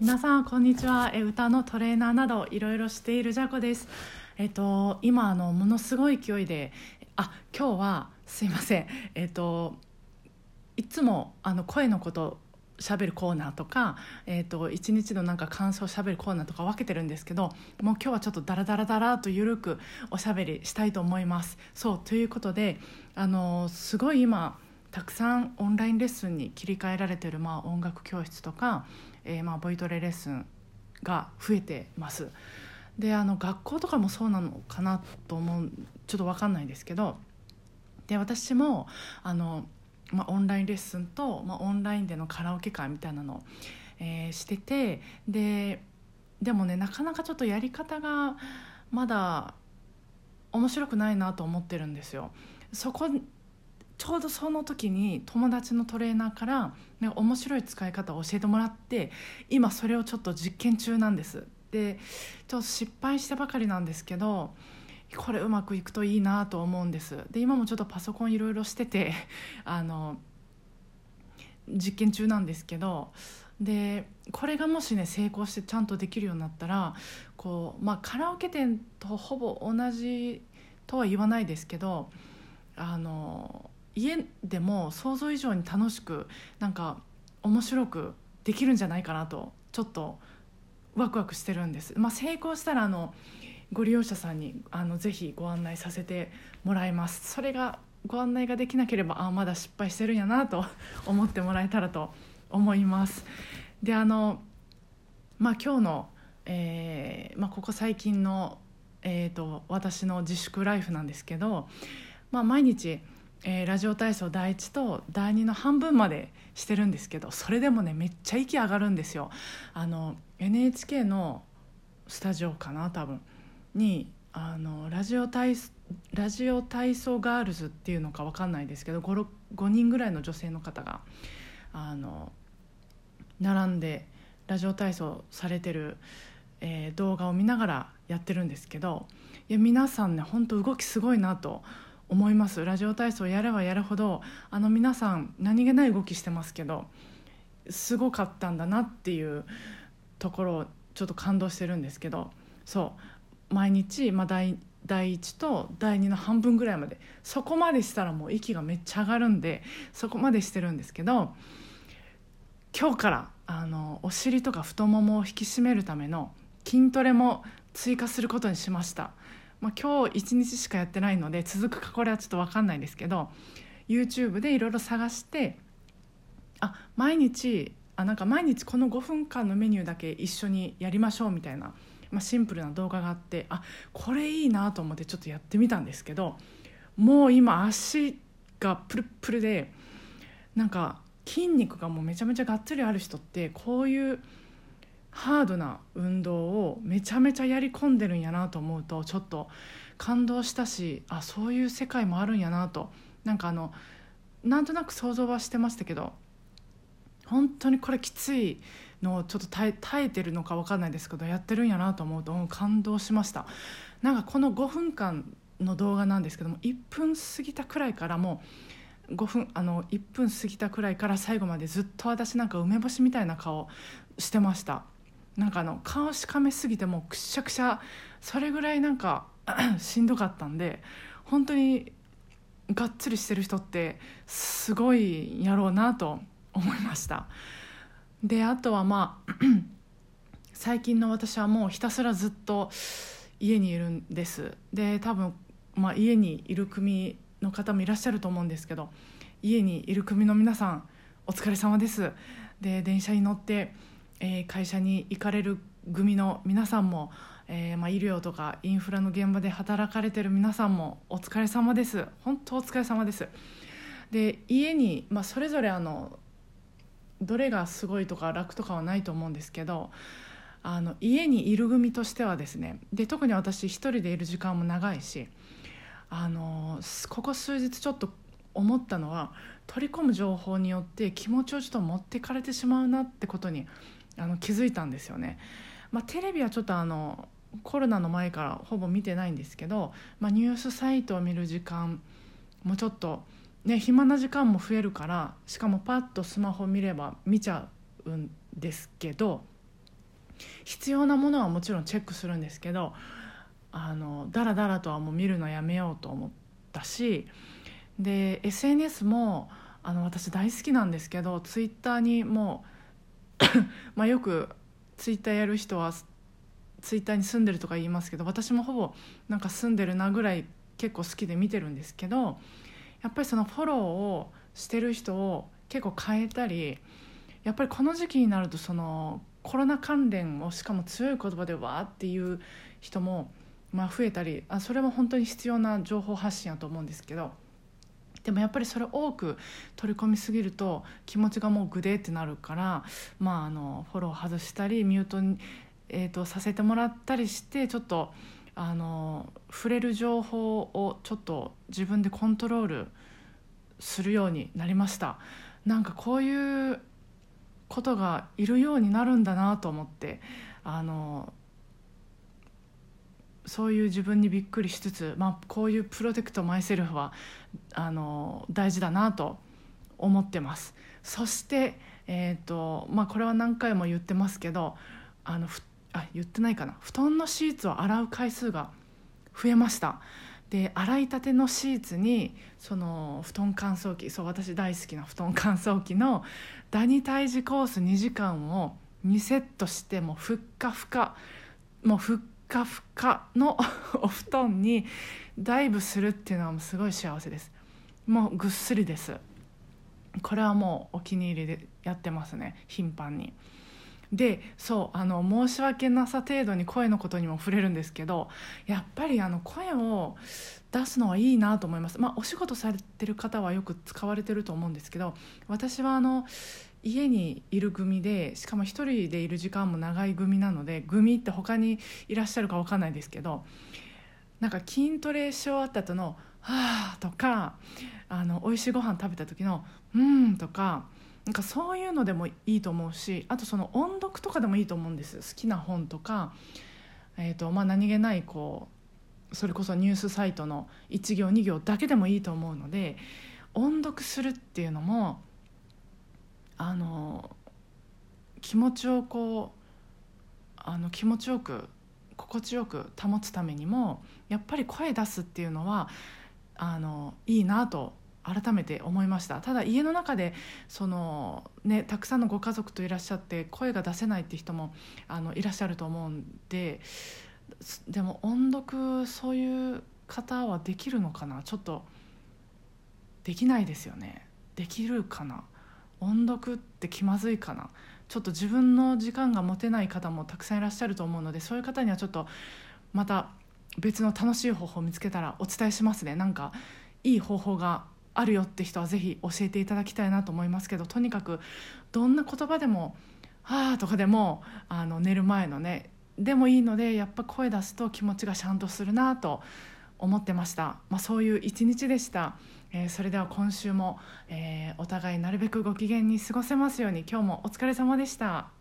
皆さんこんにちは。え歌のトレーナーなどいろいろしているジャコです。えっと今あのものすごい勢いであ今日はすいません。えっといつもあの声のこと喋るコーナーとか、えーと、一日のなんか感想を喋るコーナーとか分けてるんですけどもう今日はちょっとダラダラダラと緩くおしゃべりしたいと思います。そうということであのすごい今たくさんオンラインレッスンに切り替えられてる、まあ、音楽教室とか、えー、まあボイトレレッスンが増えてます。であの学校とかもそうなのかなと思うちょっと分かんないですけどで私もあのまあ、オンラインレッスンと、まあ、オンラインでのカラオケ会みたいなのを、えー、しててででもねなかなかちょっとやり方がまだ面白くないなと思ってるんですよ。そこちょうどその時に友達のトレーナーから、ね、面白い使い方を教えてもらって今それをちょっと実験中なんです。でちょっと失敗してばかりなんですけどこれうまくいくといいなと思うんですで今もちょっとパソコンいろいろしてて あの実験中なんですけどでこれがもしね成功してちゃんとできるようになったらこう、まあ、カラオケ店とほぼ同じとは言わないですけどあの家でも想像以上に楽しくなんか面白くできるんじゃないかなとちょっとワクワクしてるんです。まあ、成功したらあのご利用者さんにあのぜひご案内させてもらいますそれがご案内ができなければあまだ失敗してるんやなと思ってもらえたらと思いますであのまあ今日の、えーまあ、ここ最近の、えーと、私の自粛ライフなんですけど、まあ、毎日えー、ラジオ体操第1と第2の半分までしてるんですけどそれでもねめっちゃ息上がるんですよ。あの NHK のスタジオかな多分。にあのラジオ体ラジオ体操ガールズっていうのか分かんないですけど 5, 5人ぐらいの女性の方があの並んでラジオ体操されてる、えー、動画を見ながらやってるんですけどいや皆さんね本当動きすごいなと思思います。ラジオ体操やればやるほどあの皆さん何気ない動きしてますけどすごかったんだなっていうところをちょっと感動してるんですけどそう。毎日、まあ、第第1と第2の半分ぐらいまでそこまでしたらもう息がめっちゃ上がるんでそこまでしてるんですけど今日からあのお尻とか太ももを引き締めるための筋トレも追加することにしました、まあ、今日1日しかやってないので続くかこれはちょっと分かんないですけど YouTube でいろいろ探してあ毎日あなんか毎日この5分間のメニューだけ一緒にやりましょうみたいなまあ、シンプルな動画があってあこれいいなと思ってちょっとやってみたんですけどもう今足がプルプルでなんか筋肉がもうめちゃめちゃがっつりある人ってこういうハードな運動をめちゃめちゃやり込んでるんやなと思うとちょっと感動したしあそういう世界もあるんやなと。なんかあのなんとなく想像はしてましたけど本当にこれきついのをちょっと耐えてるのか分かんないですけどやってるんやなと思うと感動しました。なんかこの5分間の動画なんですけども1分過ぎたくらいからもう5分あの1分過ぎたくらいから最後までずっと私なんか梅干しみたいな顔してました。なんかあの顔しかめすぎてもうくしゃくしゃそれぐらいなんか しんどかったんで本当にがっつりしてる人ってすごいやろうなと思いました。であとはまあ 最近の私はもうひたすらずっと家にいるんです。で多分、まあ、家にいる組の方もいらっしゃると思うんですけど家にいる組の皆さんお疲れ様です。で電車に乗って、えー、会社に行かれる組の皆さんも、えー、まあ、医療とかインフラの現場で働かれてる皆さんもお疲れ様です。本当お疲れ様です。で家に、まあ、それぞれあのどれがすごいとか楽とかはないと思うんですけどあの家にいる組としてはですねで特に私一人でいる時間も長いしあのここ数日ちょっと思ったのは取り込む情報によって気持ちをちょっと持ってかれてしまうなってことにあの気づいたんですよね。まあ、テレビはちょっとあのコロナの前からほぼ見てないんですけど、まあ、ニュースサイトを見る時間もちょっとね、暇な時間も増えるからしかもパッとスマホ見れば見ちゃうんですけど必要なものはもちろんチェックするんですけどあのだらだらとはもう見るのやめようと思ったしで SNS もあの私大好きなんですけどツイッターにもう まあよくツイッターやる人はツイッターに住んでるとか言いますけど私もほぼなんか住んでるなぐらい結構好きで見てるんですけどやっぱりそのフォローをしてる人を結構変えたりやっぱりこの時期になるとそのコロナ関連をしかも強い言葉でわーっていう人もまあ増えたりあそれも本当に必要な情報発信やと思うんですけどでもやっぱりそれ多く取り込みすぎると気持ちがもうグデーってなるから、まあ、あのフォロー外したりミュートに、えーと、させてもらったりしてちょっとあの触れる情報をちょっと自分でコントロールするようになりました。なんかこういうことがいるようになるんだなと思ってあのそういう自分にびっくりしつつ、まあ、こういうプロテクトマイセルフはあの大事だなと思ってます。そして、えーとまあ、これは何回も言ってますけどあのふあ言ってないかな。布団のシーツを洗う回数が増えました。で洗いたてのシーツにその布団乾燥機そう私大好きな布団乾燥機のダニ退治コース2時間を2セットしてもうふっかふかもうふっかふかの お布団にダイブするっていうのはもうすごい幸せです。もうぐっすりです。これはもうお気に入りでやってますね。頻繁に。でそうあの申し訳なさ程度に声のことにも触れるんですけどやっぱりあの声を出すのはいいなと思います、まあ、お仕事されてる方はよく使われてると思うんですけど私はあの家にいる組でしかも1人でいる時間も長い組なので組って他にいらっしゃるか分かんないですけどなんか筋トレし終わった後の「はあ」とかあの美味しいご飯食べた時の「うん」とかなんかそういうのでもいいと思うしあとその音読とかでもいいと思うんです好きな本とか、えーとまあ、何気ないこうそれこそニュースサイトの1行2行だけでもいいと思うので音読するっていうのもあの気持ちをこうあの気持ちよく心地よく保つためにもやっぱり声出すっていうのはあのいいなと改めて思いました。ただ家の中でその、ね、たくさんのご家族といらっしゃって声が出せないって人もあのいらっしゃると思うんででも音読そういう方はできるのかな？ちょっとできないですよね。できるかな？音読って気まずいかな？ちょっと自分の時間が持てない方もたくさんいらっしゃると思うのでそういう方にはちょっとまた別の楽しい方法を見つけたらお伝えしますね。なんかいい方法があるよって人は是非教えていただきたいなと思いますけどとにかくどんな言葉でも「ああ」とかでもあの寝る前のねでもいいのでやっぱ声出すと気持ちがシャンとするなと思ってました、まあ、そういう一日でした。えー、それでは今週も、えー、お互いなるべくご機嫌に過ごせますように今日もお疲れ様でした。